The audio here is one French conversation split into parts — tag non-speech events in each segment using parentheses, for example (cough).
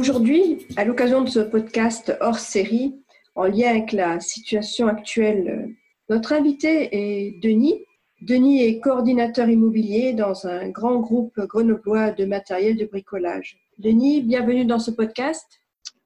aujourd'hui, à l'occasion de ce podcast hors série, en lien avec la situation actuelle, notre invité est Denis. Denis est coordinateur immobilier dans un grand groupe grenoblois de matériel de bricolage. Denis, bienvenue dans ce podcast.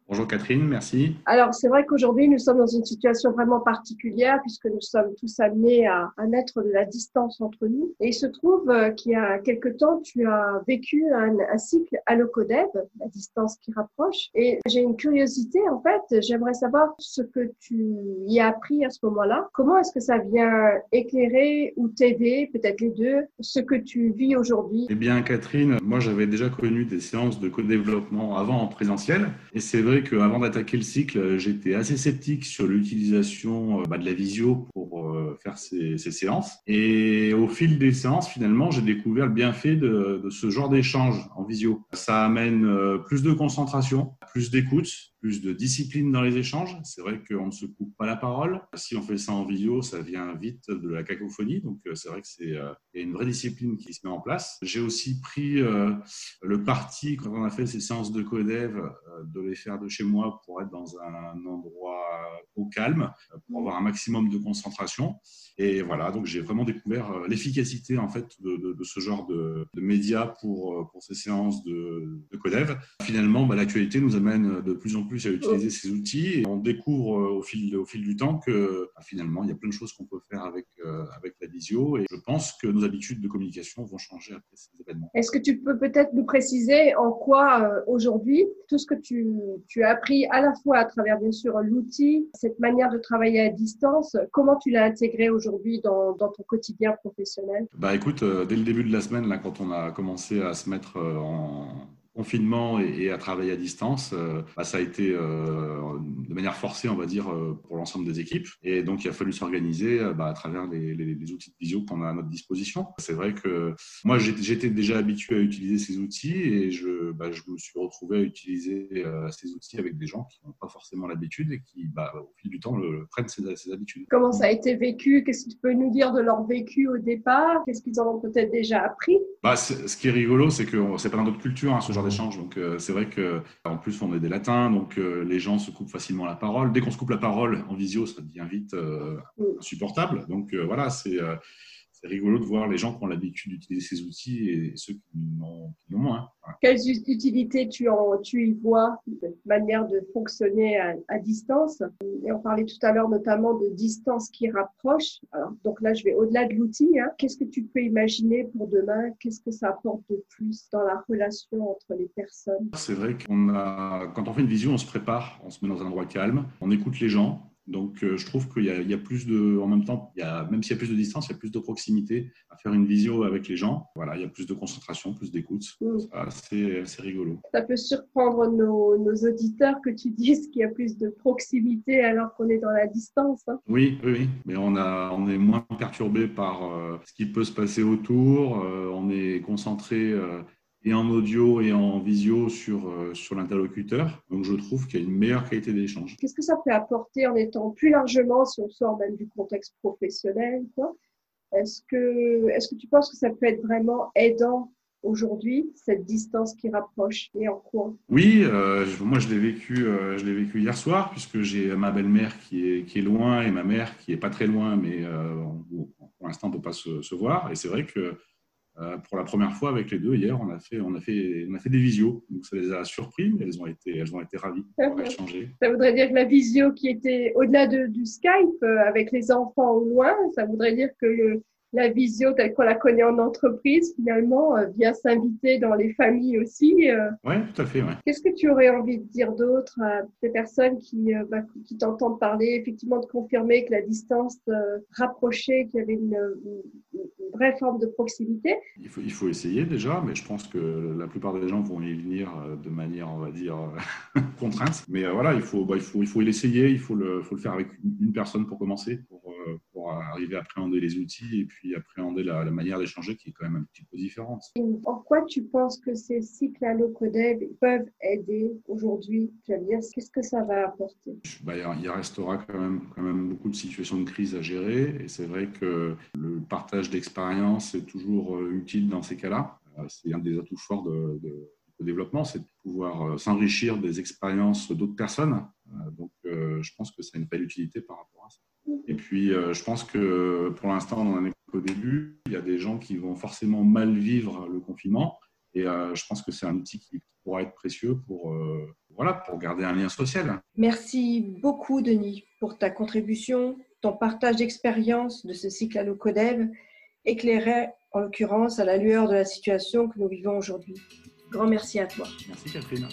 Bonjour Catherine, merci. Alors, c'est vrai qu'aujourd'hui, nous sommes dans une situation vraiment particulière puisque nous sommes tous amenés à, à mettre de la distance entre nous. Et il se trouve euh, qu'il y a quelque temps, tu as vécu un, un cycle à l'OCODEB, la distance qui rapproche. Et j'ai une curiosité, en fait, j'aimerais savoir ce que tu y as appris à ce moment-là. Comment est-ce que ça vient éclairer ou t'aider, peut-être les deux, ce que tu vis aujourd'hui? Eh bien, Catherine, moi, j'avais déjà connu des séances de co-développement avant en présentiel. Et c'est vrai qu'avant d'attaquer le cycle, j'étais assez sceptique sur l'utilisation euh, bah, de la visio pour euh, faire ces, ces, séances. Et au fil des séances, finalement, j'ai découvert le bienfait de, de ce genre d'échange en visio. Ça amène euh, plus de concentration, plus d'écoute, plus de discipline dans les échanges. C'est vrai qu'on ne se coupe pas la parole. Si on fait ça en vidéo, ça vient vite de la cacophonie. Donc, euh, c'est vrai que c'est euh, une vraie discipline qui se met en place. J'ai aussi pris euh, le parti, quand on a fait ces séances de codev, de les faire de chez moi pour être dans un endroit au calme, pour avoir un maximum de concentration. Et voilà, donc j'ai vraiment découvert l'efficacité en fait de, ce genre de, de, médias pour, pour ces séances de, de codev. Finalement, bah, l'actualité nous amène de plus en plus à utiliser ces outils et on découvre euh, au fil, au fil du temps que bah, finalement, il y a plein de choses qu'on peut faire avec, euh, avec la visio et je pense que nos habitudes de communication vont changer après ces événements. Est-ce que tu peux peut-être nous préciser en quoi euh, aujourd'hui tout ce que tu, tu as appris à la fois à travers bien sûr l'outil, cette manière de travailler à distance, comment tu l'as intégré aujourd'hui dans, dans, ton quotidien professionnel? Bah écoute, euh, dès le début de la semaine, là, quand on a commencé à se mettre en, confinement et, à travailler à distance, euh, bah, ça a été euh, de manière forcée, on va dire, euh, pour l'ensemble des équipes. Et donc, il a fallu s'organiser bah, à travers les, les, les, outils de visio qu'on a à notre disposition. C'est vrai que moi, j'étais déjà habitué à utiliser ces outils et je, bah, je me suis retrouvé à utiliser ces outils avec des gens qui n'ont pas forcément l'habitude et qui, bah, au fil du temps, le, prennent ces, ces, habitudes. Comment ça a été vécu? Qu'est-ce que tu peux nous dire de leur vécu au départ? Qu'est-ce qu'ils en ont peut-être déjà appris? Bah, Ce qui est rigolo, c'est que c'est pas dans notre culture, hein, ce genre d'échange. Donc euh, c'est vrai que en plus on est des latins, donc euh, les gens se coupent facilement la parole. Dès qu'on se coupe la parole en visio, ça devient vite euh, insupportable. Donc voilà, c'est c'est rigolo de voir les gens qui ont l'habitude d'utiliser ces outils et ceux qui n'ont moins. Voilà. Quelles utilités tu, en, tu y vois, cette manière de fonctionner à, à, distance? Et on parlait tout à l'heure notamment de distance qui rapproche. Alors, donc là, je vais au-delà de l'outil. Hein. Qu'est-ce que tu peux imaginer pour demain? Qu'est-ce que ça apporte de plus dans la relation entre les personnes? C'est vrai qu'on a, quand on fait une visio, on se prépare, on se met dans un endroit calme, on écoute les gens, donc, euh, je trouve qu'il y, y, a plus de, en même temps, il y a, même s'il y a plus de distance, il y a plus de proximité à faire une visio avec les gens. Voilà, il y a plus de concentration, plus d'écoute. Mmh. C'est rigolo. Ça peut surprendre nos, nos, auditeurs que tu dises qu'il y a plus de proximité alors qu'on est dans la distance. Hein. Oui, oui, oui, mais on, a, on est moins perturbé par euh, ce qui peut se passer autour. Euh, on est concentré et en audio et en visio sur, euh, sur l'interlocuteur. Donc, je trouve qu'il y a une meilleure qualité d'échange. Qu'est-ce que ça peut apporter en étant plus largement, si on sort même du contexte professionnel Est-ce que, est que tu penses que ça peut être vraiment aidant aujourd'hui, cette distance qui rapproche et en quoi Oui, euh, moi je l'ai vécu, euh, je l'ai vécu hier soir puisque j'ai ma belle-mère qui est, qui est loin et ma mère qui est pas très loin, mais euh, pour l'instant on peut pas se, se voir. Et c'est vrai que pour la première fois avec les deux hier, on a fait, on a fait, on a fait des visios. Donc ça les a surpris, mais elles ont été, elles ont été ravies. Ça voudrait dire que la visio qui était au-delà de, du Skype euh, avec les enfants au loin, ça voudrait dire que le, la visio telle qu'on la connaît en entreprise, finalement, euh, vient s'inviter dans les familles aussi. Euh. Oui, tout à fait. Ouais. Qu'est-ce que tu aurais envie de dire d'autre à ces personnes qui, euh, bah, qui t'entendent parler, effectivement, de confirmer que la distance rapprochée, qu'il y avait une, vraie forme de proximité? Il faut, il faut essayer déjà, mais je pense que la plupart des gens vont y venir de manière, on va dire, (laughs) contrainte. Mais voilà, il faut, bah, il faut, il faut l'essayer, il faut le, faut le faire avec une personne pour commencer, pour, pour arriver à appréhender les outils et puis appréhender la, manière d'échanger qui est quand même un petit peu différente. En quoi tu penses que ces cycles à l'OCODEB peuvent aider aujourd'hui Qu'est-ce que ça va apporter? Bah, Il restera quand même, quand même beaucoup de situations de crise à gérer et c'est vrai que le partage d'expérience est toujours euh, utile dans ces cas-là. Euh, c'est un des atouts forts de, de développement, c'est de pouvoir euh, s'enrichir des expériences d'autres personnes. Donc, je pense que ça a une belle utilité par rapport. Et puis, euh, je pense que pour l'instant, on en est qu'au début. Il y a des gens qui vont forcément mal vivre le confinement. Et euh, je pense que c'est un outil qui pourra être précieux pour, euh, voilà, pour garder un lien social. Merci beaucoup, Denis, pour ta contribution, ton partage d'expérience de ce cycle à l'OCODEV, éclairé en l'occurrence à la lueur de la situation que nous vivons aujourd'hui. Grand merci à toi. Merci, Catherine.